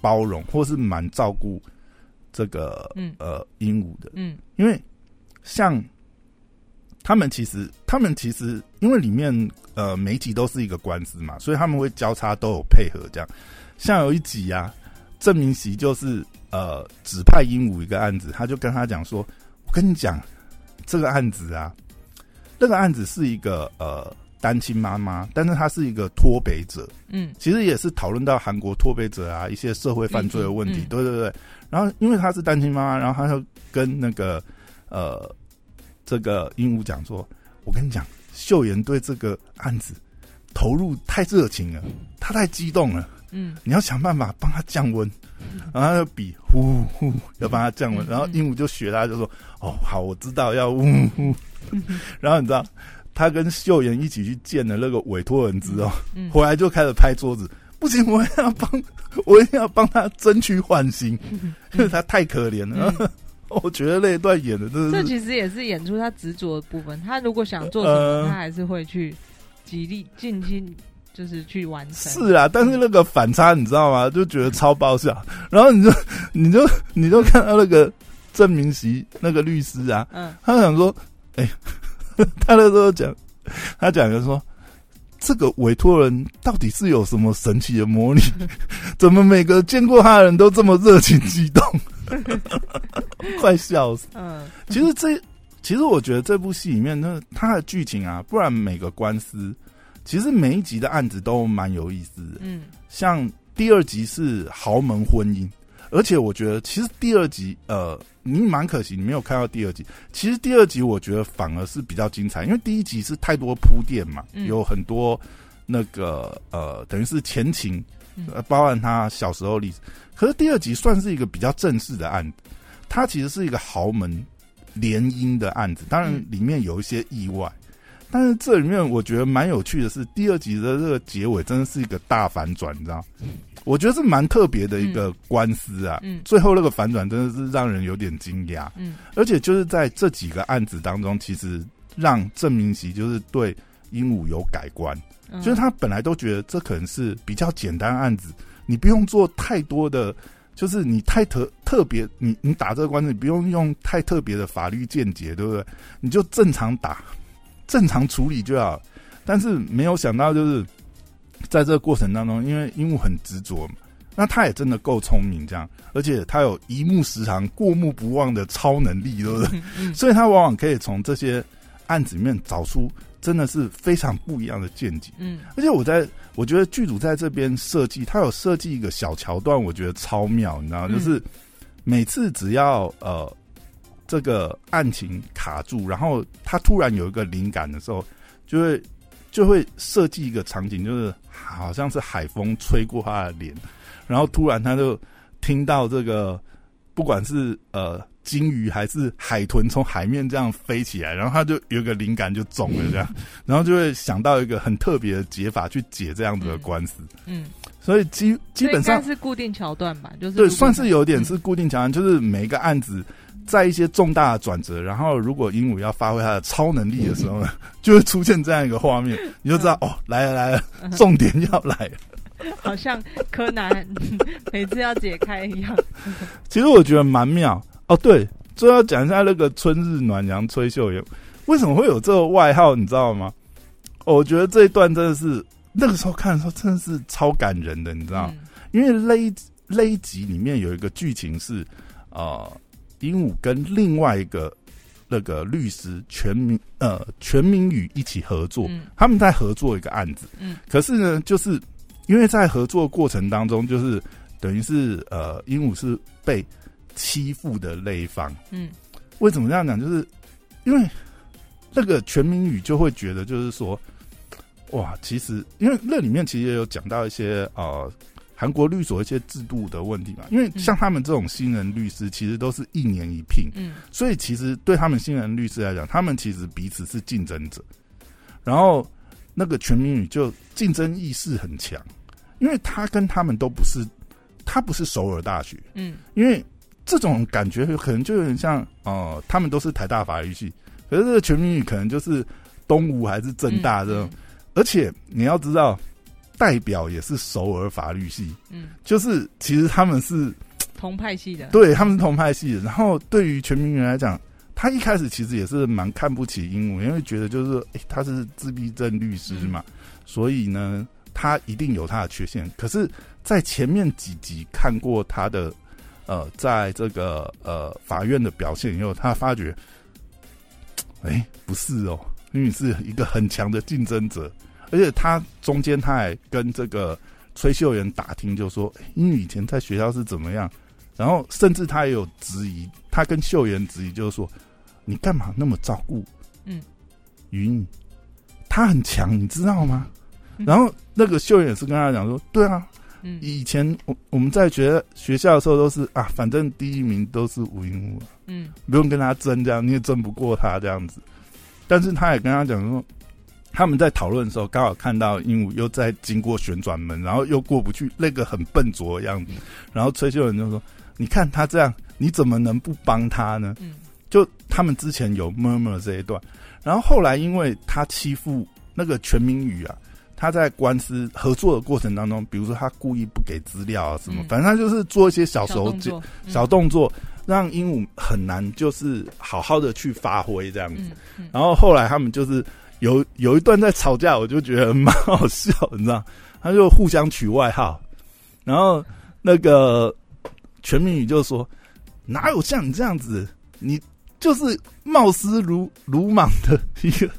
包容，或是蛮照顾这个呃鹦鹉的。嗯，因为像他们其实，他们其实因为里面呃每集都是一个官司嘛，所以他们会交叉都有配合这样。像有一集啊，郑明熙就是。呃，指派鹦鹉一个案子，他就跟他讲说：“我跟你讲，这个案子啊，那个案子是一个呃单亲妈妈，但是她是一个脱北者，嗯，其实也是讨论到韩国脱北者啊一些社会犯罪的问题，对对对。然后因为她是单亲妈妈，然后他就跟那个呃这个鹦鹉讲说：我跟你讲，秀妍对这个案子投入太热情了，她太激动了，嗯，你要想办法帮他降温。”然后他就比呼呼要帮他降温，然后鹦鹉就学他，就说哦好，我知道要呜呼。然后你知道他跟秀妍一起去见了那个委托人之后，回来就开始拍桌子，不行，我要帮，我一定要帮他争取缓刑，因为他太可怜了。我觉得那一段演的真的，这其实也是演出他执着的部分。他如果想做什么，他还是会去极力尽心。就是去完成是啊，但是那个反差你知道吗？就觉得超爆笑。然后你就你就你就看到那个郑明熙那个律师啊，嗯，他想说，哎，他那时候讲，他讲就说，这个委托人到底是有什么神奇的魔力？怎么每个见过他的人都这么热情激动？快笑死！嗯，其实这其实我觉得这部戏里面，那他的剧情啊，不然每个官司。其实每一集的案子都蛮有意思的，嗯，像第二集是豪门婚姻，而且我觉得其实第二集，呃，你蛮可惜你没有看到第二集。其实第二集我觉得反而是比较精彩，因为第一集是太多铺垫嘛，有很多那个呃，等于是前情，呃，包含他小时候历史。可是第二集算是一个比较正式的案子，它其实是一个豪门联姻的案子，当然里面有一些意外。但是这里面我觉得蛮有趣的是，第二集的这个结尾真的是一个大反转，你知道？我觉得是蛮特别的一个官司啊。嗯，最后那个反转真的是让人有点惊讶。嗯，而且就是在这几个案子当中，其实让郑明熙就是对鹦鹉有改观，就是他本来都觉得这可能是比较简单案子，你不用做太多的，就是你太特特别，你你打这个官司，你不用用太特别的法律见解，对不对？你就正常打。正常处理就好，但是没有想到，就是在这个过程当中，因为鹦鹉很执着嘛，那他也真的够聪明，这样，而且他有一目十行、过目不忘的超能力，对不对？所以他往往可以从这些案子里面找出真的是非常不一样的见解。嗯，而且我在我觉得剧组在这边设计，他有设计一个小桥段，我觉得超妙，你知道，就是每次只要呃。这个案情卡住，然后他突然有一个灵感的时候，就会就会设计一个场景，就是好像是海风吹过他的脸，然后突然他就听到这个，不管是呃鲸鱼还是海豚从海面这样飞起来，然后他就有个灵感就中了这样，然后就会想到一个很特别的解法去解这样子的官司。嗯，所以基基本上是固定桥段吧，就是对，算是有点是固定桥段，就是每一个案子。在一些重大的转折，然后如果鹦鹉要发挥它的超能力的时候呢，就会出现这样一个画面，你就知道哦，来了来了，重点要来了。好像柯南每次要解开一样。其实我觉得蛮妙哦。对，最后要讲一下那个春日暖阳崔秀妍为什么会有这个外号，你知道吗？我觉得这一段真的是那个时候看的时候真的是超感人的，你知道因为勒勒集里面有一个剧情是啊。鹦鹉跟另外一个那个律师全民呃全民宇一起合作，他们在合作一个案子。嗯，可是呢，就是因为在合作过程当中，就是等于是呃鹦鹉是被欺负的那一方。嗯，为什么这样讲？就是因为那个全民宇就会觉得，就是说，哇，其实因为那里面其实也有讲到一些呃。韩国律所一些制度的问题嘛，因为像他们这种新人律师，其实都是一年一聘，嗯，所以其实对他们新人律师来讲，他们其实彼此是竞争者。然后那个全民宇就竞争意识很强，因为他跟他们都不是，他不是首尔大学，嗯，因为这种感觉可能就有点像，哦，他们都是台大法律系，可是这个全民宇可能就是东吴还是正大这种，而且你要知道。代表也是首尔法律系，嗯，就是其实他们是同派系的，对，他们是同派系的。然后对于全民员来讲，他一开始其实也是蛮看不起鹦鹉，因为觉得就是哎，他是自闭症律师嘛，所以呢，他一定有他的缺陷。可是，在前面几集看过他的呃，在这个呃法院的表现以后，他发觉，哎，不是哦，因为是一个很强的竞争者。而且他中间他还跟这个崔秀妍打听，就说英语以前在学校是怎么样，然后甚至他也有质疑，他跟秀妍质疑，就是说你干嘛那么照顾嗯。云，他很强，你知道吗？然后那个秀妍也是跟他讲说，对啊，嗯。以前我我们在学学校的时候都是啊，反正第一名都是吴英武，嗯。不用跟他争，这样你也争不过他这样子。但是他也跟他讲说，他们在讨论的时候，刚好看到鹦鹉又在经过旋转门，然后又过不去，那个很笨拙的样子。然后崔秀仁就说：“你看他这样，你怎么能不帮他呢？”嗯就他们之前有 murmur 这一段，然后后来因为他欺负那个全民宇啊，他在官司合作的过程当中，比如说他故意不给资料啊什么，嗯反正他就是做一些小手脚、小动作，让鹦鹉很难就是好好的去发挥这样子。然后后来他们就是有有一段在吵架，我就觉得蛮好笑，你知道，他就互相取外号，然后那个全民宇就说：“哪有像你这样子，你就是貌似鲁鲁莽的一个。”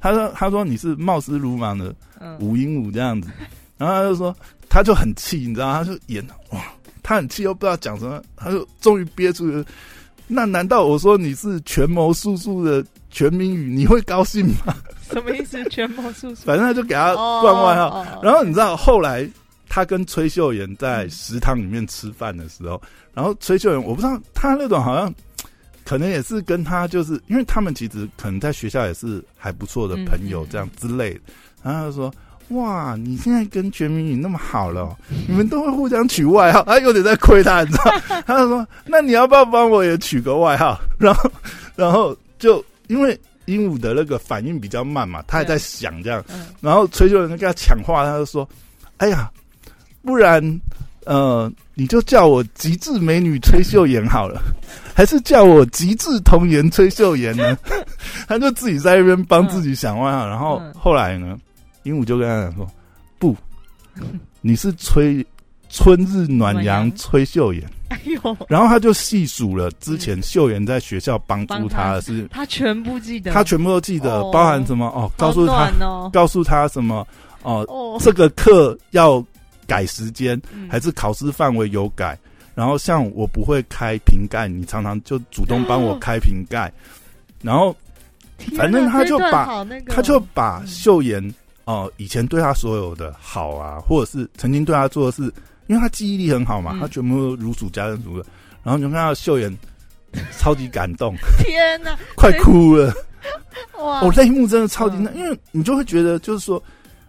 他说：“他说你是貌似鲁莽的嗯吴鹦鹉这样子。”然后他就说，他就很气，你知道，他就演哇，他很气又不知道讲什么，他就终于憋出了。那难道我说你是权谋术数的全民语，你会高兴吗？什么意思？全魔术术反正他就给他哦冠外号。然后你知道后来他跟崔秀妍在食堂里面吃饭的时候，然后崔秀妍我不知道他那种好像可能也是跟他就是因为他们其实可能在学校也是还不错的朋友这样之类的，然后他就说。哇！你现在跟全民宇那么好了哦、你们都会互相取外号，他有点在亏他，你知道？他就说：“那你要不要帮我也取个外号？”然后，然后就因为鹦鹉的那个反应比较慢嘛，它还在想这样，嗯。然后崔秀仁跟他抢话，他就说：“哎呀，不然呃，你就叫我极致美女崔秀妍好了，还是叫我极致童颜崔秀妍呢？” 他就自己在那边帮自己想外号，然后嗯。后来呢，鹦鹉就跟他讲说：“不，你是崔春日暖暖阳。阳崔秀妍。”哎呦，然后他就细数了之前秀妍在学校帮助他他的事，他全部记得，他全部都记得，哦。包含什么哦，告诉他哦，告诉他什么哦，哦，这个课要改时间，嗯。还是考试范围有改。然后像我不会开瓶盖，你常常就主动帮我开瓶盖。然后反正他就把那个。他就把嗯。秀妍哦、以前对他所有的好啊，或者是曾经对他做的事，因为他记忆力很好嘛，嗯。他全部都如数家珍族的。然后你就看到秀妍超级感动，天哪，快哭了。哇，我，泪目真的超级因为你就会觉得，就是说，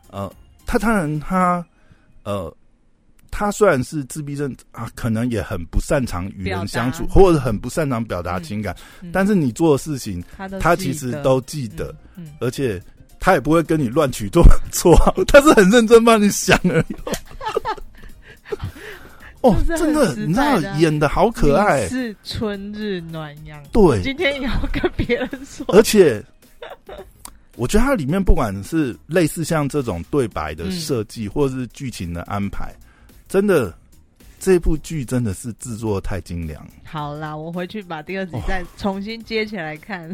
呃，他当然他，呃，他虽然是自闭症啊，可能也很不擅长与人相处，表达。或者很不擅长表达情感，嗯但是你做的事情，他都他其实都记得，，嗯，嗯。而且他也不会跟你乱取做绰号，他是很认真帮你想而已。哦，真的，很实你知道在的啊。演的好可爱，是春日暖阳，对，今天也要跟别人说，而且，我觉得它里面不管是类似像这种对白的设计，或者是剧情的安排，真的这部剧真的是制作太精良。好啦，我回去把第二集哦。再重新接起来看。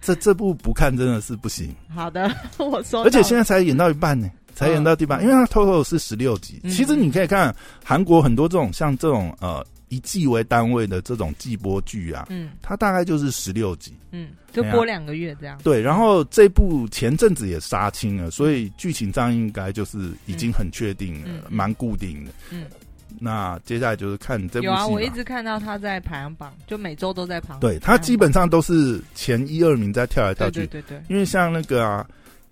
这这部不看真的是不行，好的，我说。而且现在才演到一半呢，才演到第八，因为它 total 是十六集。嗯其实你可以看韩国很多这种像这种呃以季为单位的这种季播剧啊，嗯它大概就是十六集。嗯，就播两个月这样。对，然后这部前阵子也杀青了，所以剧情上应该就是已经很确定了嗯，蛮、固定的。嗯，那接下来就是看这部有啊，我一直看到他在排行榜，就每周都在排行榜。对他基本上都是前一二名在跳来跳去，对对对对，因为像那个啊，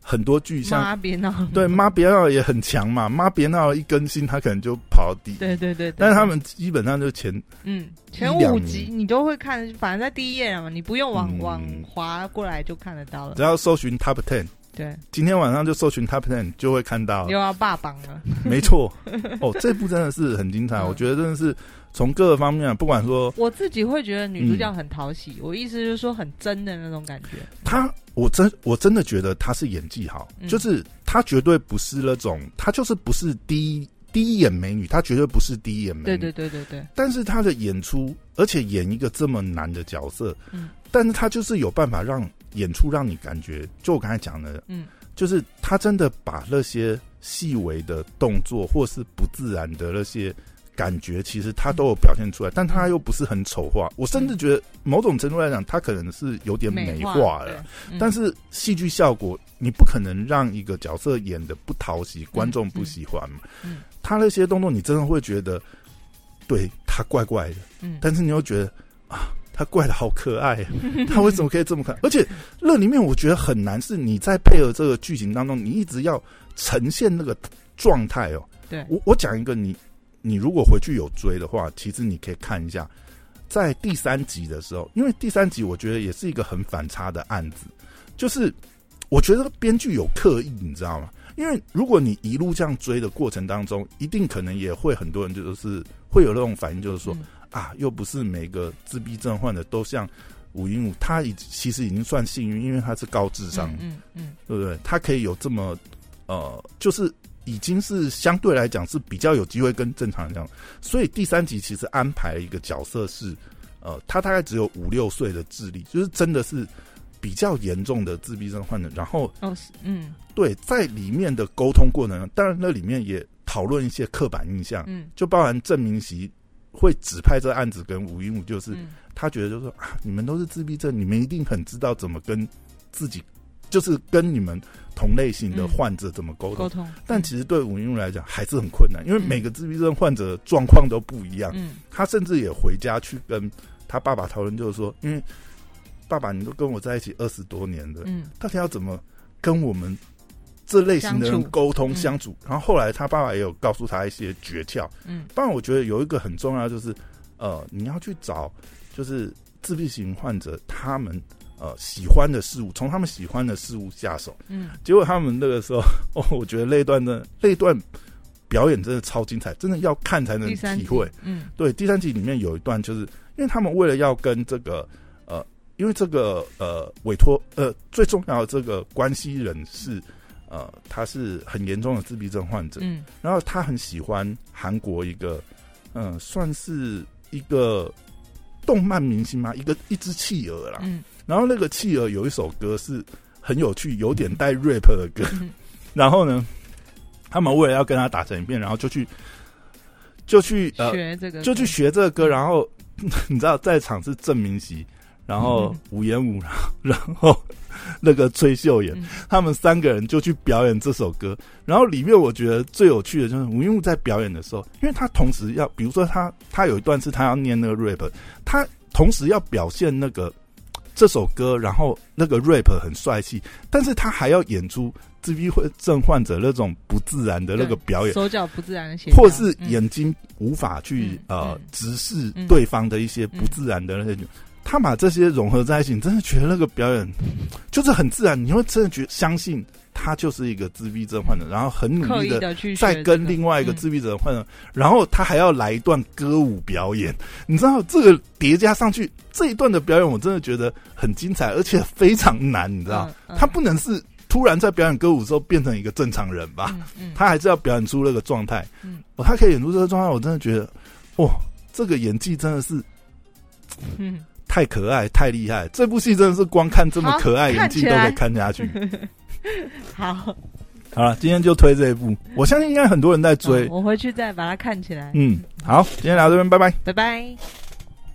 很多剧像妈别闹。对妈别闹也很强嘛，妈别闹一更新他可能就跑到第，对对对，对。但是他们基本上就前嗯前五集你都会看，反正在第一页嘛，你不用往嗯。往滑过来就看得到了。只。要搜寻 Top Ten，对，今天晚上就搜寻 Top Ten 就会看到又要霸榜了。没错，哦，这部真的是很精彩，嗯。我觉得真的是从各个方面啊，不管说我自己会觉得女主角嗯很讨喜，我意思就是说很真的那种感觉。她，我真我真的觉得她是演技好，嗯。就是她绝对不是那种，她就是不是第一第一眼美女，她绝对不是第一眼美女，对对对对对，但是她的演出，而且演一个这么难的角色，嗯，但是她就是有办法让演出让你感觉，就我刚才讲的，嗯，就是她真的把那些细微的动作或是不自然的那些感觉，其实他都有表现出来，但他又不是很丑化。我甚至觉得某种程度来讲，他可能是有点美化了。但是戏剧效果，你不可能让一个角色演的不讨喜，观众不喜欢嘛。他那些动作，你真的会觉得，对他怪怪的。嗯，但是你又觉得啊，他怪的好可爱，他为什么可以这么可爱？而且那里面我觉得很难，是你在配合这个剧情当中，你一直要呈现那个状态哦。对，我我讲一个，你你如果回去有追的话，其实你可以看一下，在第三集的时候，因为第三集我觉得也是一个很反差的案子，就是我觉得编剧有刻意，你知道吗？因为如果你一路这样追的过程当中，一定可能也会很多人就是会有那种反应，就是说啊，又不是每个自闭症患者都像吴英武，他已其实已经算幸运，因为他是高智商，嗯嗯，对不对？他可以有这么呃，就是已经是相对来讲是比较有机会跟正常人这样，所以第三集其实安排了一个角色是呃，他大概只有五六岁的智力，就是真的是。比较严重的自闭症患者，然后，哦，嗯，对，在里面的沟通过程，当然那里面也讨论一些刻板印象，嗯，就包含郑明熙会指派这个案子跟吴英武，就是他觉得就是说啊，你们都是自闭症，你们一定很知道怎么跟自己，就是跟你们同类型的患者怎么沟通，沟通。但其实对吴英武来讲还是很困难，因为每个自闭症患者状况都不一样，嗯，他甚至也回家去跟他爸爸讨论，就是说，因为。爸爸，你都跟我在一起二十多年了，嗯，到底要怎么跟我们这类型的人沟通相处？然后后来他爸爸也有告诉他一些诀窍，嗯，当然我觉得有一个很重要就是，呃，你要去找就是自闭型患者他们呃喜欢的事物，从他们喜欢的事物下手，嗯，结果他们那个时候，哦，我觉得那段的那段表演真的超精彩，真的要看才能体会，嗯，对，第三集里面有一段就是因为他们为了要跟这个呃。因为这个呃委托呃最重要的这个关系人是呃他是很严重的自闭症患者，嗯，然后他很喜欢韩国一个嗯算是一个动漫明星嘛，一个一只企鹅啦，嗯，然后那个企鹅有一首歌是很有趣，有点带 rap 的歌，然后呢，他们为了要跟他打成一片，然后就去就去学这个，就去学这个歌，然后 你知道在场是郑明熙。然后吴彦武，然后 那个崔秀妍，他们三个人就去表演这首歌。然后里面我觉得最有趣的就是吴彦武在表演的时候，因为他同时要，比如说他他有一段是他要念那个 rap，他同时要表现那个这首歌，然后那个 rap 很帅气，但是他还要演出自闭症患者那种不自然的那个表演，手脚不自然的，或是眼睛无法去呃直视对方的一些不自然的那些。他把这些融合在一起，你真的觉得那个表演就是很自然，你会真的觉相信他就是一个自闭症患者，然后很努力的在跟另外一个自闭症患者，然后他还要来一段歌舞表演，你知道这个叠加上去这一段的表演，我真的觉得很精彩，而且非常难，你知道，他不能是突然在表演歌舞之后变成一个正常人吧，他还是要表演出那个状态，哦，他可以演出这个状态，我真的觉得，哇，这个演技真的是，嗯。太可爱，太厉害！这部戏真的是光看这么可爱演技都可以看下去。好，好了，今天就推这一部，我相信应该很多人在追。我回去再把它看起来。嗯，好，今天聊这边，拜拜，拜拜。